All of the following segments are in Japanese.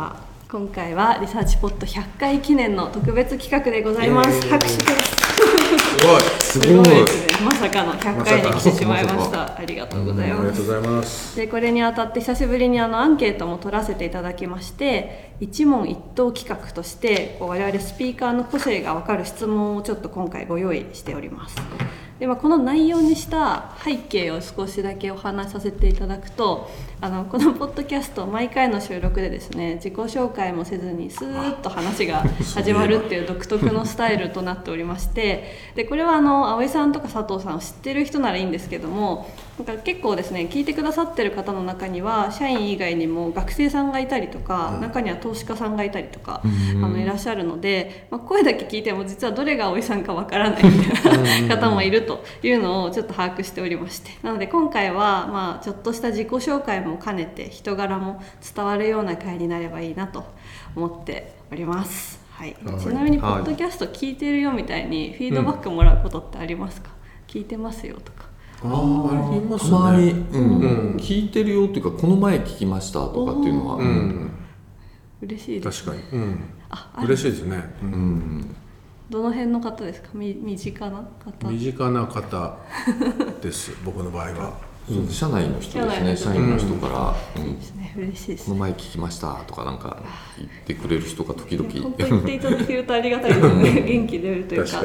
は今回はリサーチポット100回記念の特別企画でございます。拍手です。すごい。すごいですね。まさかの100回に来てしまいました。ありがとうございありますがとうございます。でこれにあたって久しぶりにあのアンケートも取らせていただきまして一問一答企画としてこう我々スピーカーの個性が分かる質問をちょっと今回ご用意しておりますで、まあ、この内容にした背景を少しだけお話しさせていただくとあのこのポッドキャスト毎回の収録でですね自己紹介もせずにスーッと話が始まるっていう独特のスタイルとなっておりましてでこれはあの葵さんとか佐藤さんを知ってる人ならいいんですけどもなんか結構ですね聞いてくださってる方の中には社員以外にも学生さんがいたりとか、中には投資家さんがいたりとか、あのいらっしゃるので、まあ、声だけ聞いても実はどれが葵さんかわからないみたいな方もいるというのをちょっと把握しておりまして。なので今回はまあちょっとした自己紹介も兼ねて人柄も伝わるような回になればいいなと思っております。はい、はいちなみにポッドキャスト聞いてるよみたいにフィードバックもらうことってありますか、聞いてますよとか。あーありますたまに、ねうん。うん。聞いてるよっていうかこの前聞きましたとかっていうのは、ううん。ん嬉しいです確かに。うん。ああ嬉しいですね。うんどの辺の方ですか？身身近な方。身近な方です。僕の場合は。そう社内の人ですね社員の人から、うん。いいですね嬉しいですこの前聞きましたとかなんか言ってくれる人が時々。言っていただけるとありがたいですね。元気出るというか。は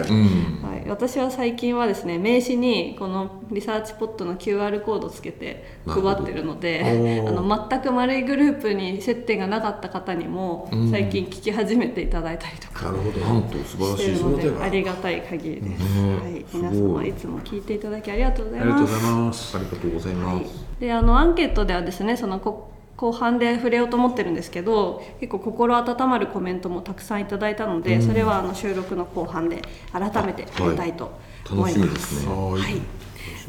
い、私は最近はですね名刺にこのリサーチポットの QR コードをつけて配ってるのであの全く丸いグループに接点がなかった方にもうん。最近聞き始めていただいたりとかなるほど。なんと素晴らしいのでありがたい限りです、ね。はい、皆様いつも聞いていただきありがとうございありがとうますございます。ありがとうございます、はい、であのアンケートではですねそのこ後半で触れようと思ってるんですけど結構心温まるコメントもたくさんいただいたので、それはあの収録の後半で改めて触れたいと思い楽しみま。ですすね。ははいい、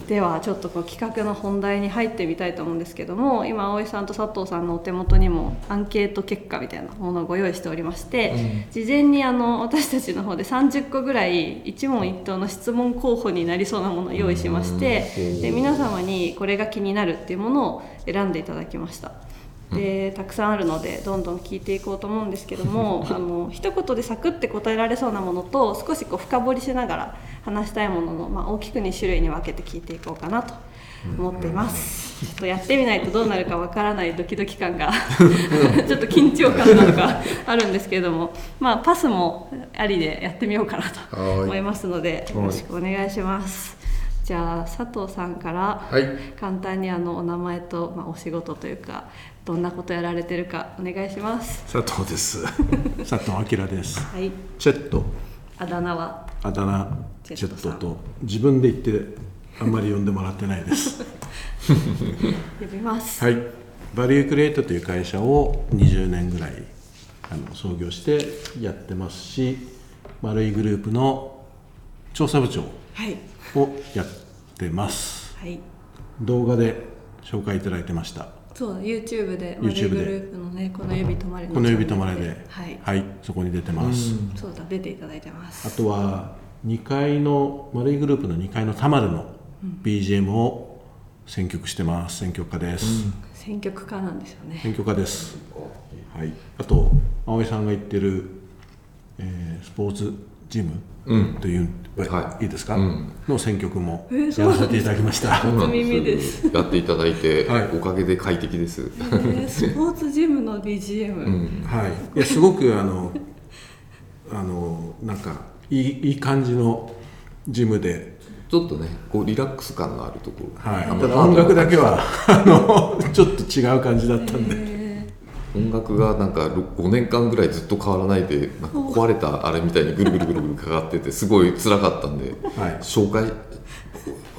ではちょっとこう企画の本題に入ってみたいと思うんですけども今葵さんと佐藤さんのお手元にもアンケート結果みたいなものをご用意しておりまして、事前にあの私たちの方で30個ぐらい一問一答の質問候補になりそうなものを用意しまして、で皆様にこれが気になるっていうものを選んでいただきました。でたくさんあるのでどんどん聞いていこうと思うんですけども あの一言でサクッて答えられそうなものと少しこう深掘りしながら話したいものの、まあ、大きく2種類に分けて聞いていこうかなと思っています、ちょっとやってみないとどうなるかわからないドキドキ感が ちょっと緊張感なのが あるんですけれども、まあ、パスもありでやってみようかなとはい。思いますのでいよろしくお願いします。じゃあ佐藤さんからはい。簡単にあのお名前と、まあ、お仕事というかどんなことやられてるかお願いします。佐藤です。佐藤明です。はい。チェット。あだ名は？あだ名チェットと。自分で言ってあんまり呼んでもらってないです。呼びます、はい。バリュークリエイトという会社を20年ぐらいあの創業してやってますし丸いグループの調査部長はい。をやってます。はい。動画で紹介いただいてましたそうだ YouTube で YouTube マリーグでループのねこの指止まれのこの指止まれで。はい、はい、そこに出てます、そうだ出ていただいてまあすとは2階の丸いグループの2階の田丸の BGM を選曲してます。選曲家です、選曲家なんですよね。選曲家です。はい。あと葵さんが言ってる、えースポーツジムという、はい。いいですか、うん。の選曲もえーやらせていただきました、そうなん初耳です。やっていただいて、はい。おかげで快適です、えースポーツジムの BGM、うん、はい。いやすごくあのあのなんかいいいい感じのジムで。ちょっとねこうリラックス感のあるところ、はい、ただ音楽だけはあのちょっと違う感じだったんで、え音楽がなんか5年間ぐらいずっと変わらないでなんか壊れたあれみたいにぐるぐるぐるぐるかかっててすごい辛かったんで、はい。紹介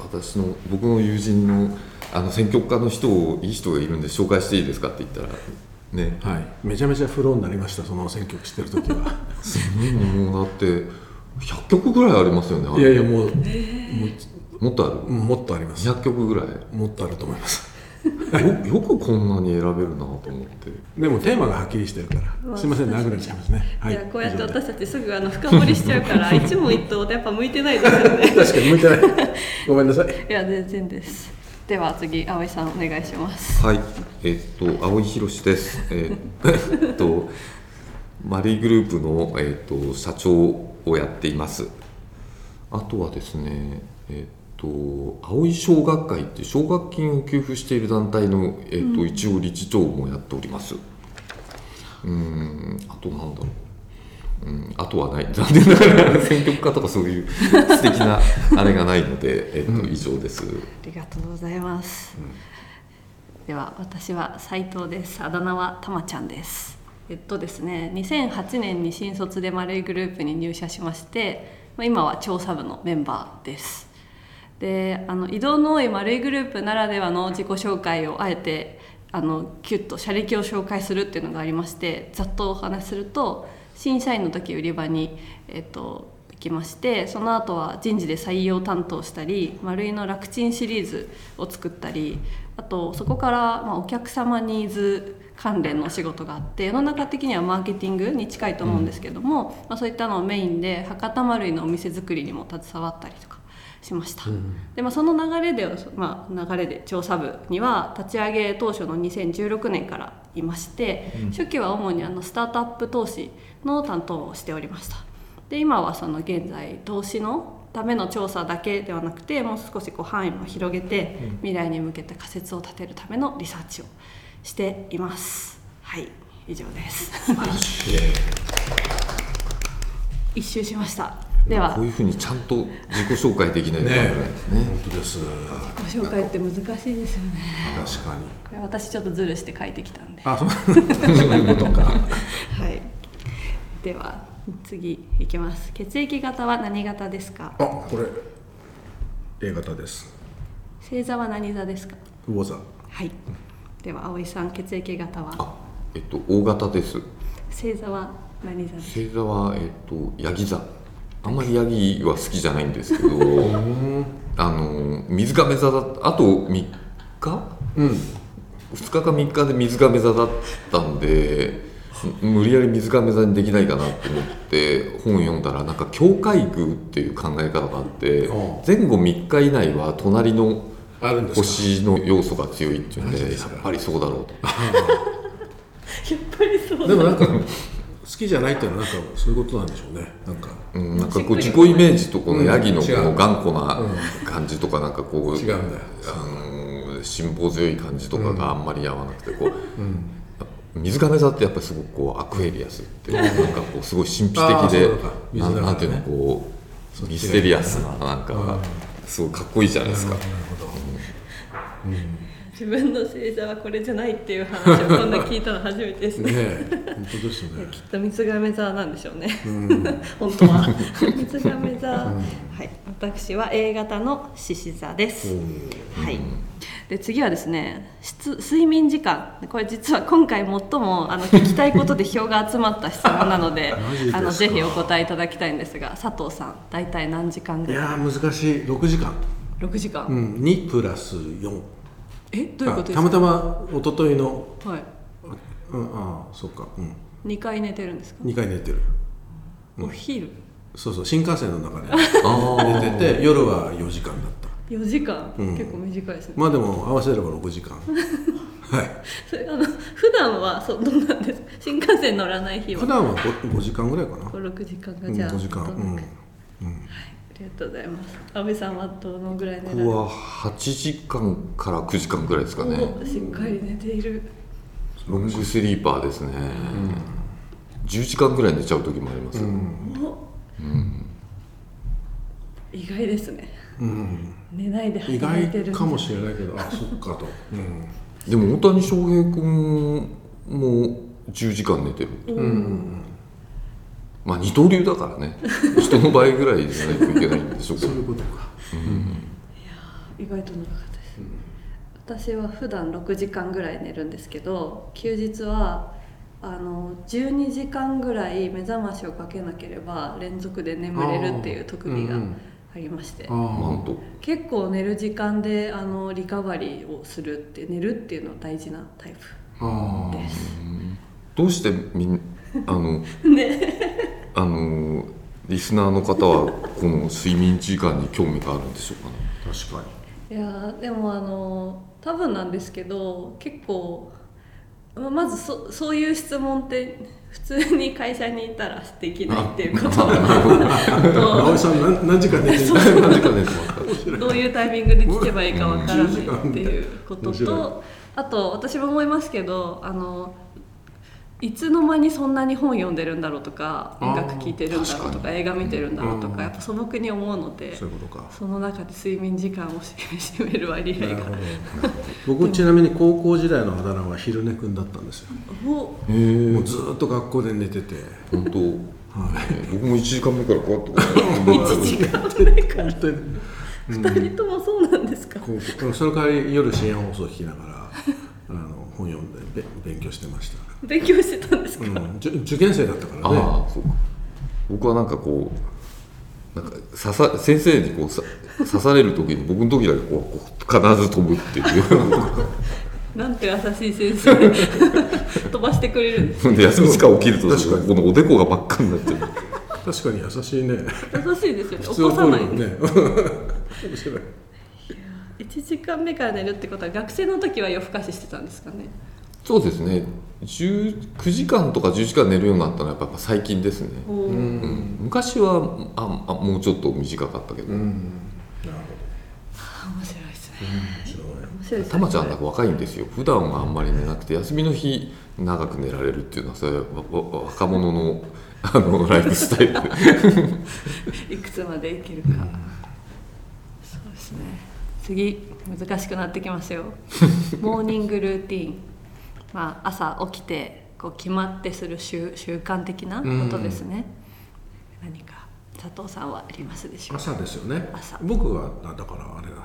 私の僕の友人のあの選曲家の人をいい人がいるんで紹介していいですかって言ったらね。はい、めちゃめちゃフローになりましたその選曲してる時は。すごいもうだって100曲ぐらいありますよねいやいやもうもっとある？もっとあります。200曲ぐらい。もっとあると思いますよ よくこんなに選べるなと思って。でもテーマがはっきりしてるから。すいません長くなっちゃいますね。はい。いやこうやって私たちすぐあの深掘りしちゃうから 一問一答ってやっぱ向いてないですよね。確かに向いてない。ごめんなさい。いや全然です。では次葵さんお願いします。はい、えっと青井博です。えっとマリーグループのえっと社長をやっています。あとはですね、えっと青井小学会っていう奨学金を給付している団体のえっと一応理事長もやっております。うーん、あとなんだろう。うん、あとはない。残念ながら選挙区化とかそういう素敵なあれがないので、えっと以上です。ありがとうございます、では私は斉藤です。あだ名はたまちゃんです。えっとですね2008年に新卒で丸いグループに入社しましてまあ今は調査部のメンバーですであの移動の多い丸いグループならではの自己紹介をあえてあのキュッと社歴を紹介するっていうのがありましてざっとお話しすると審査員の時売り場に、えっと、行きましてその後は人事で採用担当したり丸いの楽ちんシリーズを作ったりあとそこから、まあ、お客様ニーズ関連の仕事があって世の中的にはマーケティングに近いと思うんですけども、まあ、そういったのをメインで博多丸いのお店作りにも携わったりとかしました、で、まあ、その流れで、まあ、流れで調査部には立ち上げ当初の2016年からいまして、初期は主にあのスタートアップ投資の担当をしておりました。で今はその現在投資のための調査だけではなくてもう少しこう範囲も広げて未来に向けて仮説を立てるためのリサーチをしています。はい。以上です。一周しましたでは。こういうふうにちゃんと自己紹介できないとですね。本当です。ご紹介って難しいですよね。確かに。これ私ちょっとズルして書いてきたんで。あそう。そういうことか。はい。では次いきます。血液型は何型ですか？あこれ A 型です。星座は何座ですか？魚座。はい。では葵さん血液型は？あ、えっと大型です。星座は何座ですか？星座はえっとヤギ座。あんまりヤギは好きじゃないんですけど、あの水亀座だあと3日？うん。2日か3日で水亀座だったんで無理やり水亀座にできないかなと思って本を読んだらなんか境界宮っていう考え方があってお前後3日以内は隣のあるんですか？星の要素が強いっていうんでやっぱりそうだろうと。やっぱりそうでもなんか好きじゃないっていうのはなんかそういうことなんでしょうね。なんか。うん、なんかこう自己イメージとこのヤギのこの頑固な感じとかなんかこう、違うんだよ。あの辛抱強い感じとかがあんまり合わなくてこう、水亀座ってやっぱりすごくこうアクエリアスってなんかこうすごい神秘的でなんなんていうのこうミステリアスななんかすごいかっこいいじゃないですか。なるほど自分の星座はこれじゃないっていう話をこんな聞いたの初めてですね。本当ですね。きっと水亀座なんでしょうね、本当は。水亀座、はい。私は A 型の獅子座です、はい。で次はですね質睡眠時間。これ実は今回最もあの聞きたいことで票が集まった質問なのであのぜひお答えいただきたいんですが佐藤さん大体何時間いぐらい？やー難しい。6時間。6時間、うん。2プラス4えどういうことですか？たまたま一昨日のはい、うんああそっかうん。2回寝てるんですか、2回寝てる。お昼？そうそう新幹線の中で あ寝てて夜は4時間だった。4時間、うん。結構短いですね。まあでも合わせれば6時間。はい。それあの普段はそうどうなんですか？新幹線乗らない日は。普段は 5, 5時間ぐらいかな。6時間がうんじゃあ、5時間。うん。どんりがとうございます。安倍さんはどのぐらい寝僕は8時間から9時間ぐらいですかね。おしっかり寝ている。ロングスリーパーですね、10時間ぐらい寝ちゃう時もあります、お意外ですね。うん。寝ないで意外かもしれないけど。あそっかと、うん。でも大谷翔平君も10時間寝てる、まあ二刀流だからね。人の倍ぐらいじゃないといけないんでしょうそういうことか。意外と長かったです、私は普段6時間ぐらい寝るんですけど休日はあの12時間ぐらい目覚ましをかけなければ連続で眠れるっていう特技がうんうんありまして、あなんと？結構寝る時間であのリカバリーをするって寝るっていうのは大事なタイプです。どうしてみんあの ねあのリスナーの方はこの睡眠時間に興味があるんでしょうかね。確かいやーでもあの多分なんですけど結構ままずそそういう質問って普通に会社にいたらできないっていうこと。と青井さん何何時間寝てる？何時間寝てますか？どういうタイミングで聞けばいいかわからないっていうこととあと私も思いますけどあのいつの間にそんなに本読んでるんだろうとか音楽聴いてるんだろうとか映画見てるんだろうとうん。かやっぱ素朴に思うのでそういうことか。その中で睡眠時間を占める割合がなるほど。僕ちなみに高校時代のあだ名は昼寝くんだったんですよ。おへえもうずーっと学校で寝てて。本当、僕も1時間目からこうやって。こうやって1時間目から。本当に。2人ともそうなんですか？こうその代わり夜深夜放送聞きながらあの本読んでべ勉強してました、勉強してたんですか、うん、受受験生だったからね。ああそうか。僕はなんかこうなんか刺さ先生にこうさ刺される時に僕の時だけこうこう必ず飛ぶっていう。なんて優しい先生。飛ばしてくれるんですで休み時間起きると確かに。このおでこが真っ赤になっちゃう確かに優しいね。優しいですよね。起こさないね。面白い1時間目から寝るってことは学生の時は夜更かししてたんですかね。そうですね。10 9時間とか10時間寝るようになったのはやっぱ最近ですね、うん。昔はああもうちょっと短かったけど、うん。なる面白いですね。ほど面白い面白いですね。たまちゃんなんか若いんですよ。普段はあんまり寝なくて休みの日長く寝られるっていうのはそれは若者のあの ライフスタイル。でいくつまでいけるか、そうですね次難しくなってきますよ。モーニングルーティン。まあ朝起きてこう決まってする習習慣的なことですね、何か佐藤さんはありますでしょうか？朝ですよね。朝。僕はあだからあれだ。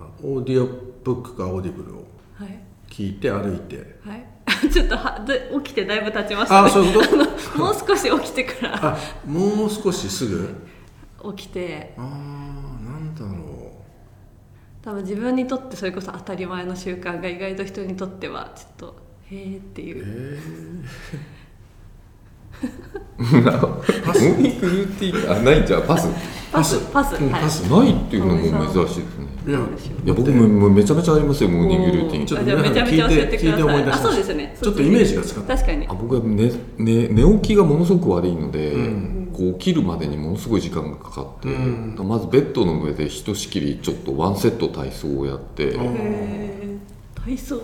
あオーディオブックかオーディブルをはい。聞いて歩いて。はい。ちょっとはで起きてだいぶ経ちましたね。あそういうこと？もう少し起きてから。あもう少しすぐ？起きて。あー。なんだろ多分自分にとってそれこそ当たり前の習慣が意外と人にとってはちょっとへえっていう。えー。ーニングルーティンあないんじゃんパス？パス。パス、はい。うんパスないっていうのも珍しいですね。ーいやいや僕ももうめちゃめちゃありますよモーニングルーティンちょっとあじゃあめちゃめちゃ教えてくだ聞いて聞いて思い出しそうですね。ちょっとイメージがつかない。確かに。あ僕は寝寝寝起きがものすごく悪いので、うん。こう起きるまでにものすごい時間がかかって、うん。まずベッドの上でひとしきりちょっとワンセット体操をやって、体操？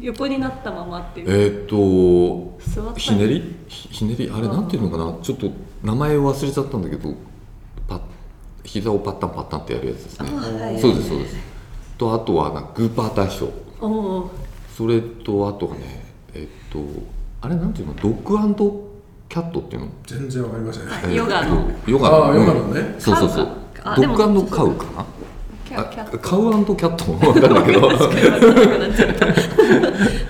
横になったままっていう。えーっと座ったひねり？ひひねり？あれなんていうのかな？ちょっと名前を忘れちゃったんだけどパッ膝をパッタンパッタンってやるやつですね。あはいそうですそうです。とあとはなんかグーパー体操。おおそれとあとはねえっとあれなんていうの？ドッグキャットっていうの？全然わかりません。ーヨガの。ヨガの。ああヨガのね。そうそうそう。あドでもッグカウかな？キャキャット。あカウキャットわかんないけど。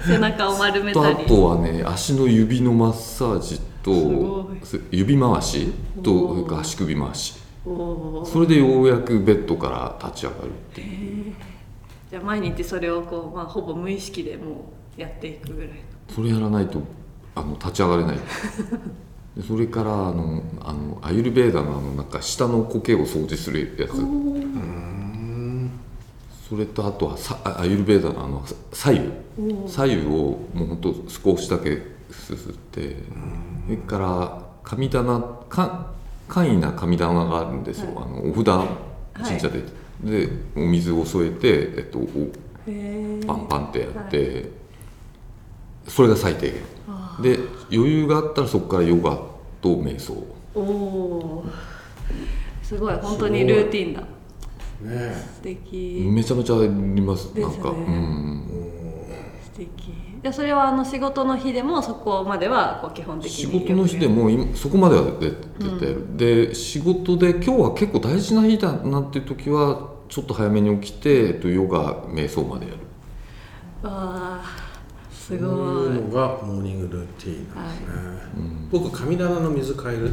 背中を丸めたり。とはね足の指のマッサージとす指回しと足首回し。それでようやくベッドから立ち上がるっていう。じゃあ毎日それをこう、まあ、ほぼ無意識でもうやっていくぐらいの。それやらないとあの立ち上がれない。でそれからあのあのアユルベーダのあのなんか下の苔を掃除するやつそれとあとはさアユルベーダのあの左右。左右をもうほんと少しだけすすって。それから神棚か簡易な神棚があるんですよ、あのお札神社で、でお水を添えて、えっと、パンパンってやって、それが最低限。で余裕があったらそこからヨガと瞑想。おおすごい。本当にルーティンだね。素敵。めちゃめちゃありますですねなんか。うん素敵。じゃあそれはあの仕事の日でもそこまではこう基本的に仕事の日でも今そこまでは絶対やる、で仕事で今日は結構大事な日だなっていう時はちょっと早めに起きて、えっと、ヨガ瞑想までやる。わあすそうごいいうのがモーニングルーティーンなんですね、僕神棚の水変える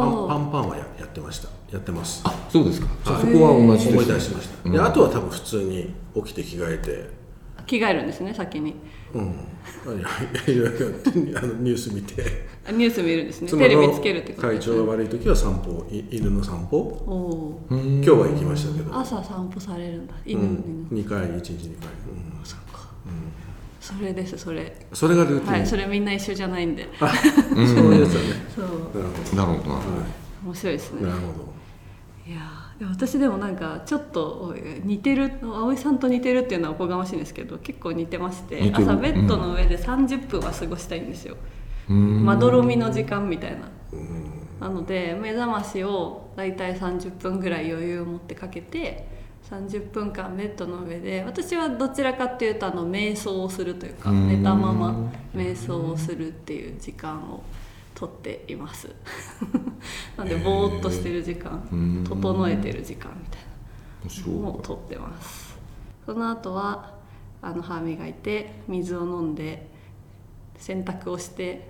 パンパンパンはややってました。やってます。あそうですか。じゃあそこは同じです、思い出しました、であとは多分普通に起きて着替えて。着替えるんですね先に。うん。いやいやいやあのニュース見て。あニュース見るんですね。テレビつけるってこと体調が悪い時は散歩い犬の散歩。おお今日は行きましたけど、朝散歩されるんだ。犬、うん、2回1日2回、うん、そっか、それですそれ。それがルーティン、はいそれみんな一緒じゃないんで。あそういうやつだね。そう。なるほど。なるほどな。るほど面白いですね。なるほいや私でもなんかちょっと似てる葵さんと似てるっていうのはおこがましいんですけど結構似てまして朝ベッドの上で30分は過ごしたいんですよ、うーん。まどろみの時間みたいな。なので目覚ましをだいたい30分ぐらい余裕を持ってかけて30分間ベッドの上で私はどちらかっていうとあの瞑想をするというかうん。寝たまま瞑想をするっていう時間をとっています。なのでぼーっとしてる時間うん。整えてる時間みたいなのをとってます。その後はあの歯磨いて水を飲んで洗濯をして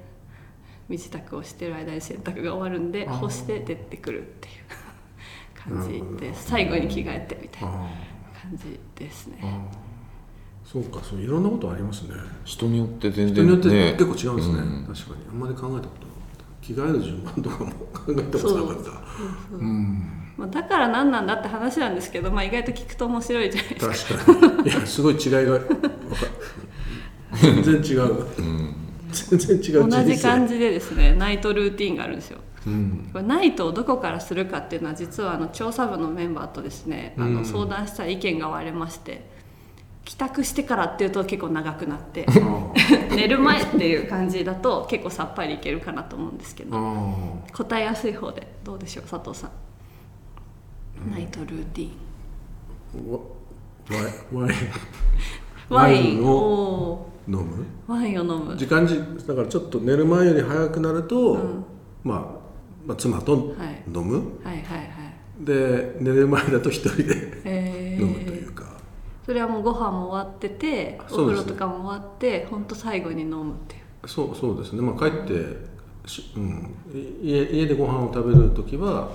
身支度をしてる間に洗濯が終わるんで干して出てくるっていう感じです最後に着替えてみたいなあ感じですね。そうかそういろんなことありますね。人によって全人によって結構違うんですね、うん。確かに。あんまり考えたことなかった。着替える順番とかも考えたことなかった。うん。まあ、だから何なんだって話なんですけど、まあ、意外と聞くと面白いじゃないですか。確かに。いやすごい違いが全然違う、全然違う同じ感じでですねナイトルーティンがあるんですようん。これナイトをどこからするかっていうのは実はあの調査部のメンバーとですねあうん。の相談したら意見が割れまして帰宅してからっていうと結構長くなってあ 寝る前っていう感じだと結構さっぱりいけるかなと思うんですけあどあ答えやすい方でどうでしょう佐藤さん？ナイトルーティン。わワイワイン。ワイン。ワインを飲む？ワインを飲む。時間じだからちょっと寝る前より早くなると、まあ、まあ妻とはい。飲む、はいはいはい。で寝る前だと一人でへ飲むといえうか、それはもうご飯も終わっててお風呂とかも終わって本当最後に飲むっていう。そうそうですね、まあ、帰ってし、うん、い家家でご飯を食べる時は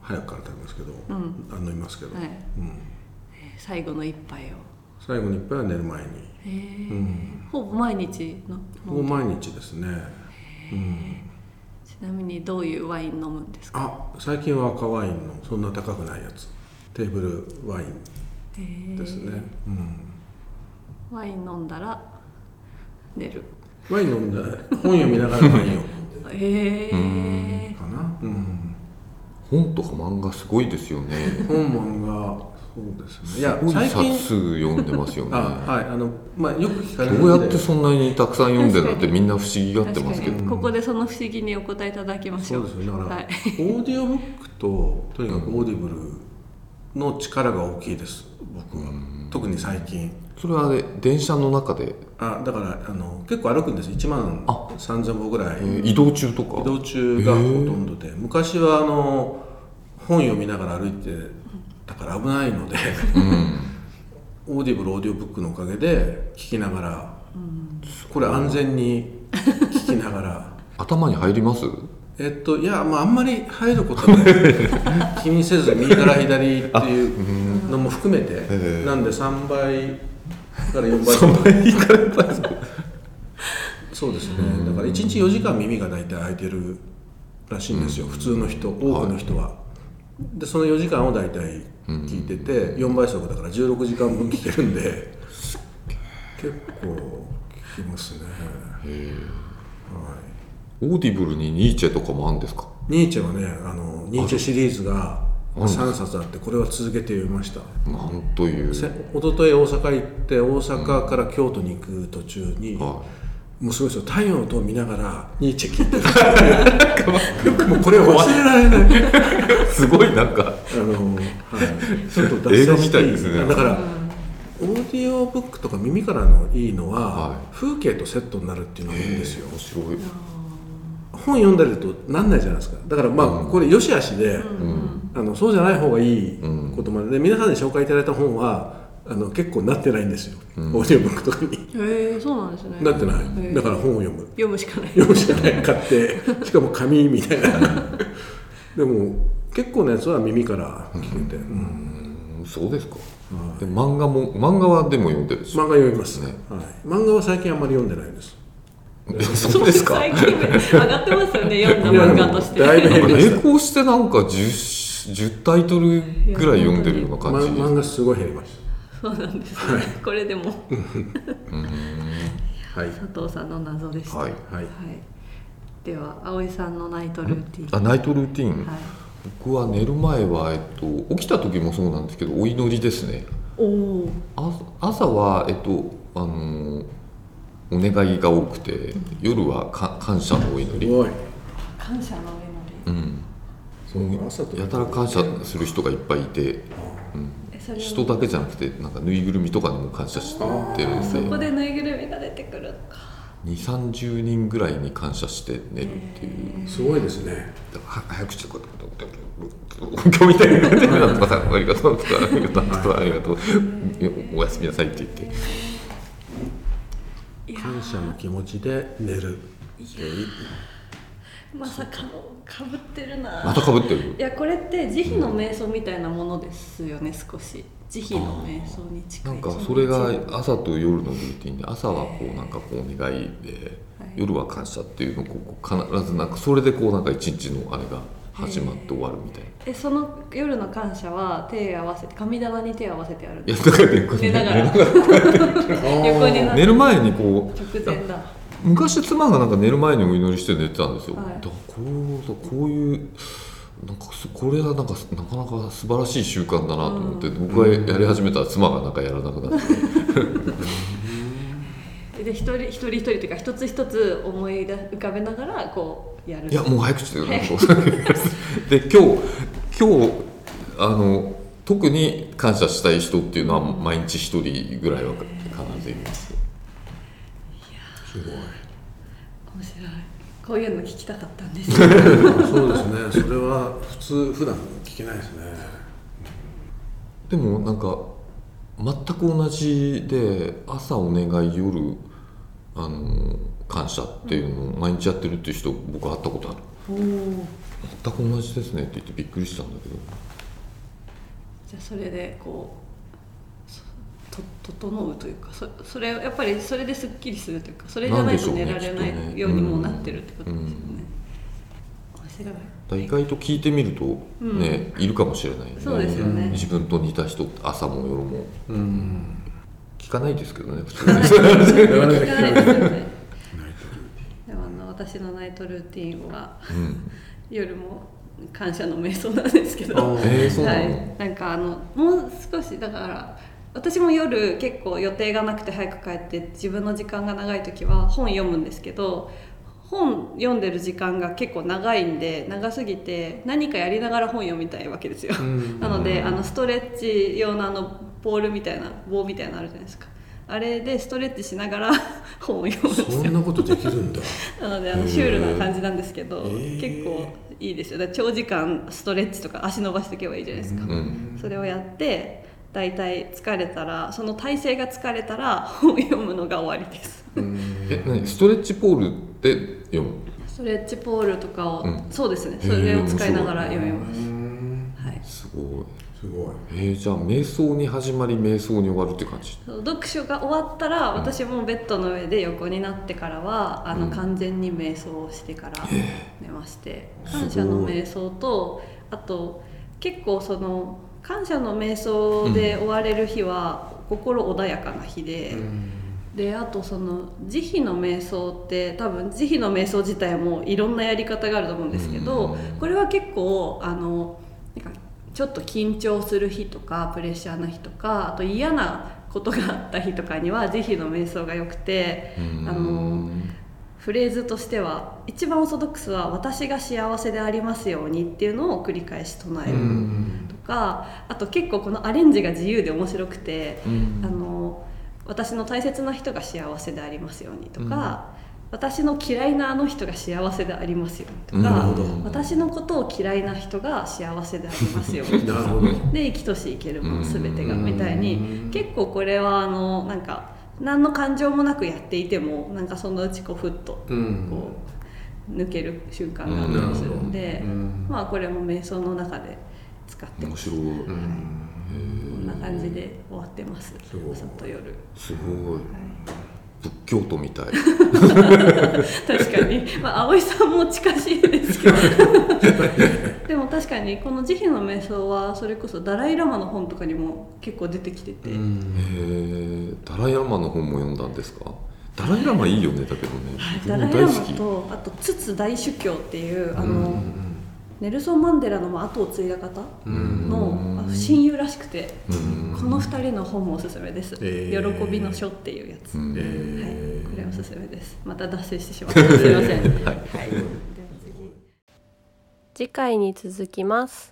早くから食べますけど、あ飲みますけど、はい。うん、えー最後の一杯を。最後に一杯は寝る前に、へえ、うん、ほぼ毎日のほぼ毎日ですね、うん、ちなみにどういうワイン飲むんですか？あ最近は赤ワインのそんな高くないやつ。テーブルワインですね、うん。ワイン飲んだら寝る。ワイン飲んで本読みながらワインを へえかな、うん、本とか漫画すごいですよね。本漫画そうですね。いやすごい最近冊読んでますよね。あはい。あのまあよく聞かれるどうやってそんなにたくさん読んでるのってみんな不思議がってますけど。ここでその不思議にお答えいただきましょう。そうですよだから、はい、オーディオブックととにかくオーディブルの力が大きいです。僕は、特に最近。それはね電車の中で、あだからあの結構歩くんです1万3000歩ぐらい、えー移動中とか？移動中がほとんどで。昔はあの本読みながら歩いてたから危ないので、オーディブルオーディオブックのおかげで聞きながら、これ安全に聞きながら。頭に入ります？えっといやまああんまり入ることは気にせず右から左っていうのも含めて。なんで3倍から4倍。3倍そうですね。だから1日4時間耳が大体開いてるらしいんですよ。普通の人多くの人は。でその4時間を大体聞いてて4倍速だから16時間分聞けるんで結構聞きますね。はい。オーディブルにニーチェとかもあるんですか？ニーチェはねあのニーチェシリーズが3冊あってこれは続けて読みました。なんという。せ一昨日大阪行って大阪から京都に行く途中に、はもうすごいですよ太陽の塔を見ながらニーチェ聞いて。る もうこれは忘れられない。すごいなんか。あの、はい、ちょっと脱映画線して。みたいですね。だからオーディオブックとか耳からのいいのは、はい。風景とセットになるっていうのがいいんですよ。面白い。本読んだりだとなんないじゃないですか。だからまあこれよしあしで、あのそうじゃない方がいいことまで。で皆さんに紹介いただいた本はあの結構なってないんですよ、オーディオブックとかに。へえそうなんですね。なってない、だから本を読む。読むしかない。読むしかない。買って しかも紙みたいな。でも結構なやつは耳から聞けて、うん。うん。そうですか、で漫画も漫画はでも読んでる漫画読みます。ね。ね、はい、漫画は最近あんまり読んでないです。そうですか。最近上がってますよね読んだ漫画として。だいぶなんか減りました。並行してなんか 10, 10タイトルぐらい読んでるような感じま漫画すごい減りましそうなんですね。これでも。たはい。佐藤さんの謎でした、はいはい。はい。では葵さんのナイトルーティン。あナイトルーティン、はい。僕は寝る前は、えっと、起きた時もそうなんですけどお祈りですね。おおあ朝はえっとあのお願いが多くて夜はか感謝のお祈り。感謝の上のうん。そう朝とやたら感謝する人がいっぱいいて、人だけじゃなくてなんかぬいぐるみとかにも感謝してるんそこででぬいぐるみが出てくるのか。2 3 0人ぐらいに感謝して寝るっていう。すごいですね。だからは早口でこうやって今日みたいな。感じでな。んとかさんありがとうとかありがとうとかありがとうおやすみな。さいって言って感謝の気持ちで寝るまさかのかぶってるな。またかぶってる？いやこれって慈悲の瞑想みたいなものですよね少し。慈悲の瞑想に近ないんかそれが朝と夜のルーティンで朝はこうなんかこうお願いではい。夜は感謝っていうのをこう必ずなんかそれでこうなんか一日のあれが始まって終わるみたいな。えその夜の感謝は手合わせて神棚に手を合わせてやるいやだか寝ながら。寝ながら。横になって。寝る前にこう直前だ昔妻がなんか寝る前にお祈りして寝てたんですよ、はい。だからこうこういうなんかすこれはなんかなかなか素晴らしい習慣だなと思って、僕がやり始めたら妻がなんかやらなくなって、で一人一人一人というか一つ一つ思い出浮かべながらこうやる。いやもう早口 でなんかこうで今日今日あの特に感謝したい人っていうのは毎日一人ぐらいは必ずいますすごい。面白い。こういうの聞きたかったんです。よそうですね。それは普通普段聞けないですね。でもなんか全く同じで朝お願い夜あの感謝っていうのを毎日やってるっていう人僕会ったことある。おお全く同じですねって言ってびっくりしたんだけど。じゃあそれでこう整うというかそそれやっぱりそれですっきりするというかそれじゃないと寝られないようにもなってるってことですよね、面白い。だから意外と聞いてみるとね、いるかもしれない、そうですよね。自分と似た人朝も夜も。うん。聞かないですけどね普通に。聞かないですよね。でもあの私のナイトルーティンはうん。夜も感謝の瞑想なんですけど。えー、はい、なんかあのもう少しだから私も夜結構予定がなくて早く帰って自分の時間が長い時は本読むんですけど本読んでる時間が結構長いんで長すぎて何かやりながら本読みたいわけですよ、ん。なのであのストレッチ用のあのボールみたいな棒みたいなのあるじゃないですか。あれでストレッチしながら 本を読むんですよ。そんなことできるんだ。なのであのシュールな感じなんですけど、ー。結構いいですよ。長時間ストレッチとか足伸ばしておけばいいじゃないですか、うん。それをやって大体疲れたらその体勢が疲れたら本を 読むのが終わりです。え何？ストレッチポールで読むストレッチポールとかを、うん。そうですね。それを使いながら読みます、うんはい。すごい。すごい。えー、じゃあ瞑想に始まり瞑想に終わるって感じ？読書が終わったら私もベッドの上で横になってからはあのうん。完全に瞑想をしてから寝ましてすごい。感謝の瞑想とあと結構その感謝の瞑想で終われる日は心穏やかな日で、であとその慈悲の瞑想って多分慈悲の瞑想自体もいろんなやり方があると思うんですけど、うん。これは結構あのなんかちょっと緊張する日とかプレッシャーな日とかあと嫌なことがあった日とかには慈悲の瞑想が良くて、うん。あのフレーズとしては一番オーソドックスは「私が幸せでありますように」っていうのを繰り返し唱えるとかあと結構このアレンジが自由で面白くて。うん。あの私の大切な人が幸せでありますようにとか、私の嫌いなあの人が幸せでありますようにとか私のことを嫌いな人が幸せでありますように なるほど。で生きとし生けるもの全てがうんみたいに結構これはあのなんか何の感情もなくやっていてもなんかそのうちこうふっとうん。こう抜ける瞬間があったりするんで、うん。まあこれも瞑想の中で使って面白い、こんな感じで終わってます。朝と夜。すごい。仏教徒みたい。確かに、まあ、葵さんも近しいですけど。でも確かにこの慈悲の瞑想はそれこそダライ・ラマの本とかにも結構出てきてて、へえダライラマの本も読んだんですか？ダライラマいいよねだけどね。ダライ・ラマとあとツツ大主教っていうあの、ネルソン・マンデラのまあ後を継いだ方のあ親友らしくてこの2人の本もおすすめです「えー。喜びの書」っていうやつ、うん。はい、これおすすめです。また脱線してしまった。すいません、はい、では次。次回に続きます